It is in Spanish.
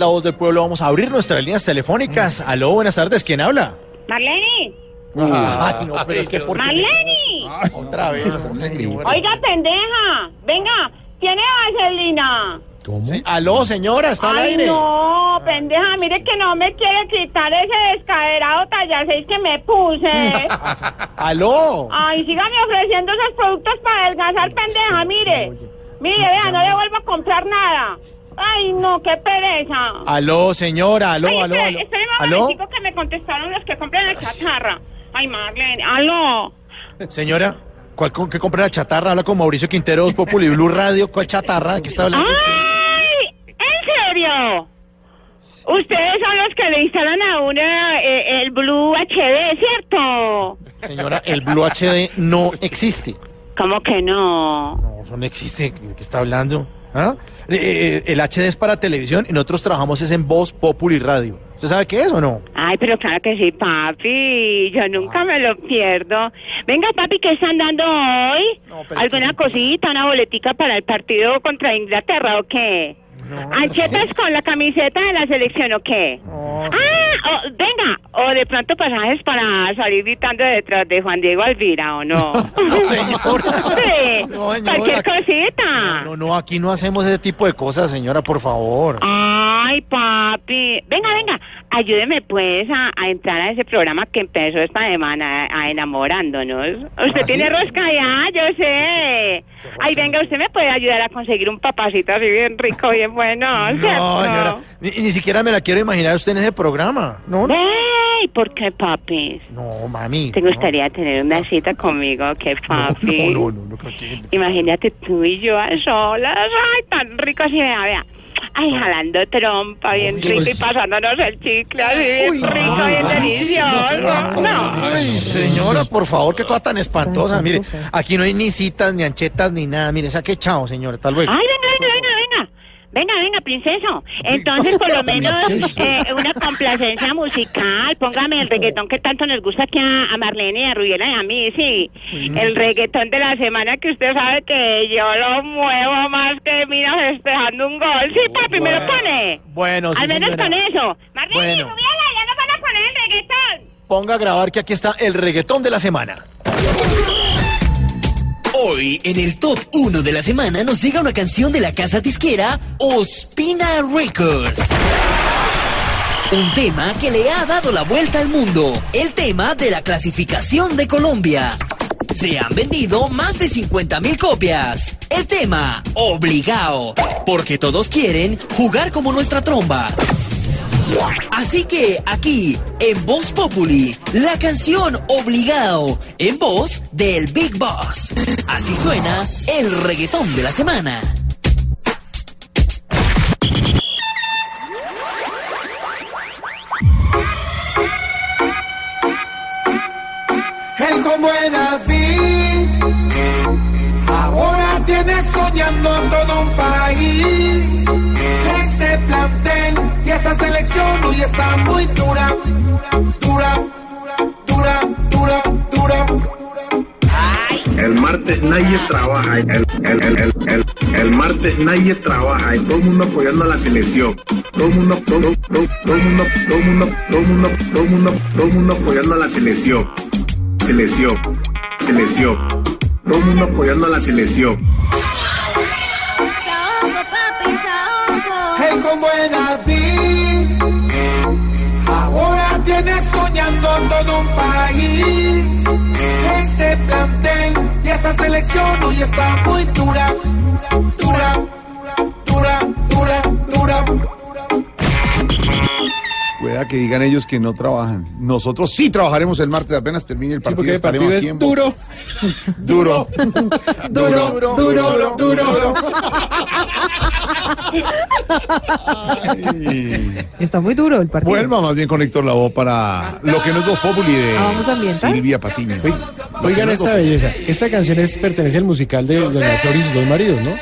La voz del pueblo, vamos a abrir nuestras líneas telefónicas. Aló, buenas tardes, ¿quién habla? Marlene, Ay, no, pero es que por qué- Marlene, Otra vez. oiga pendeja, venga, ¿tiene vaselina? Sí, Aló, señora, está al Ay aire. no, pendeja, mire que no me quiere quitar ese descaderado talla 6 que me puse. Aló. Ay, sígame ofreciendo esos productos para adelgazar, pendeja, mire. Mire, vea, no le vuelvo a comprar nada. Ay, no, qué pereza. Aló, señora, aló, Ay, aló, espere, aló. espere un ¿Aló? momentico que me contestaron los que compran la chatarra. Ay, Marlene, aló. Señora, ¿cuál con qué compra la chatarra? Habla con Mauricio Quintero, Voz Populi Blue Radio. ¿Cuál chatarra? ¿De qué está hablando? ¡Ay! ¿En serio? Ustedes son los que le instalan a uno eh, el Blue HD, ¿cierto? Señora, el Blue HD no existe. ¿Cómo que no? No, eso no existe. ¿De qué está hablando? ¿Ah? Eh, eh, el HD es para televisión y nosotros trabajamos es en Voz Populi Radio. ¿Usted sabe qué es o no? Ay, pero claro que sí, papi. Yo nunca me lo pierdo. Venga, papi, ¿qué están dando hoy? No, ¿Alguna que- cosita, una boletica para el partido contra Inglaterra o qué? No, ¿Anchetas con la camiseta de la selección o qué? No, Ah, o- venga, o de pronto pasajes para salir gritando detrás de Juan Diego Alvira, ¿o no? No, señora. Sí, No, señora. cualquier cosita. No, no, aquí no hacemos ese tipo de cosas, señora, por favor. Ay, papi. Venga, venga, ayúdeme pues a, a entrar a ese programa que empezó esta semana, a, enamorándonos. Usted ¿Ah, tiene sí? rosca ya, yo sé. Ay, venga, usted me puede ayudar a conseguir un papacito así bien rico, bien bueno, No, ¿cierto? señora, ni, ni siquiera me la quiero imaginar usted en ese programa. No, no, Ey, ¿por qué, papi? no mami. ¿Te no. gustaría tener una cita conmigo? ¿Qué, papi? No, no, no, no, Imagínate tú y yo a solas. Ay, tan rico así, vea, vea. Ay, jalando trompa, bien Uy, rico y pasándonos el chicle así, bien Uy, rico, bien delicioso. No. Ay, señora, por favor, qué cosa tan espantosa. Mire, aquí no hay ni citas, ni anchetas, ni nada. Mire, saque chao, señora. Hasta luego. Ay, venga. Venga, princeso. Entonces, por lo menos, eh, una complacencia musical. Póngame el reggaetón que tanto nos gusta aquí a, Marlene y a Rubiela y a mí, sí. El reggaetón de la semana que usted sabe que yo lo muevo más que mira festejando un gol. Sí, papi, me lo pone. Bueno, sí, Al menos señora. con eso. Marlene y Bueno. Rubiela, ya nos van a poner el reggaetón. Ponga a grabar que aquí está el reggaetón de la semana. Hoy, en el top 1 de la semana, nos llega una canción de la casa disquera Ospina Records. Un tema que le ha dado la vuelta al mundo. El tema de la clasificación de Colombia. Se han vendido más de 50 mil copias. El tema, obligado. Porque todos quieren jugar como nuestra tromba. Así que aquí, en Voz Populi, la canción Obligado, en voz del Big Boss. Así suena el reggaetón de la semana. El como es David ahora tiene soñando todo un país. Hoy está muy dura, dura, dura, dura, dura. El martes nadie trabaja, el, el, el, el, martes nadie trabaja y todo el mundo apoyando a la selección. Todo el mundo, todo, todo, todo el mundo, todo el mundo, todo el mundo, todo el mundo, todo el mundo apoyando a la selección. Selección, selección. Todo el mundo apoyando a la selección. El como es David todo un país. Pueda que digan ellos que no trabajan. Nosotros sí trabajaremos el martes, apenas termine el Sí, partido. porque el partido es duro. Duro. Duro, duro, duro. Ay. Está muy duro el partido. Vuelva más bien con Héctor Lavoe para lo que no es Voz Populi de Ah, ¿vamos a ambientar? Silvia Patiño. Oigan esta belleza. Esta canción es, pertenece al musical de Doña Flor y sus dos maridos, ¿no?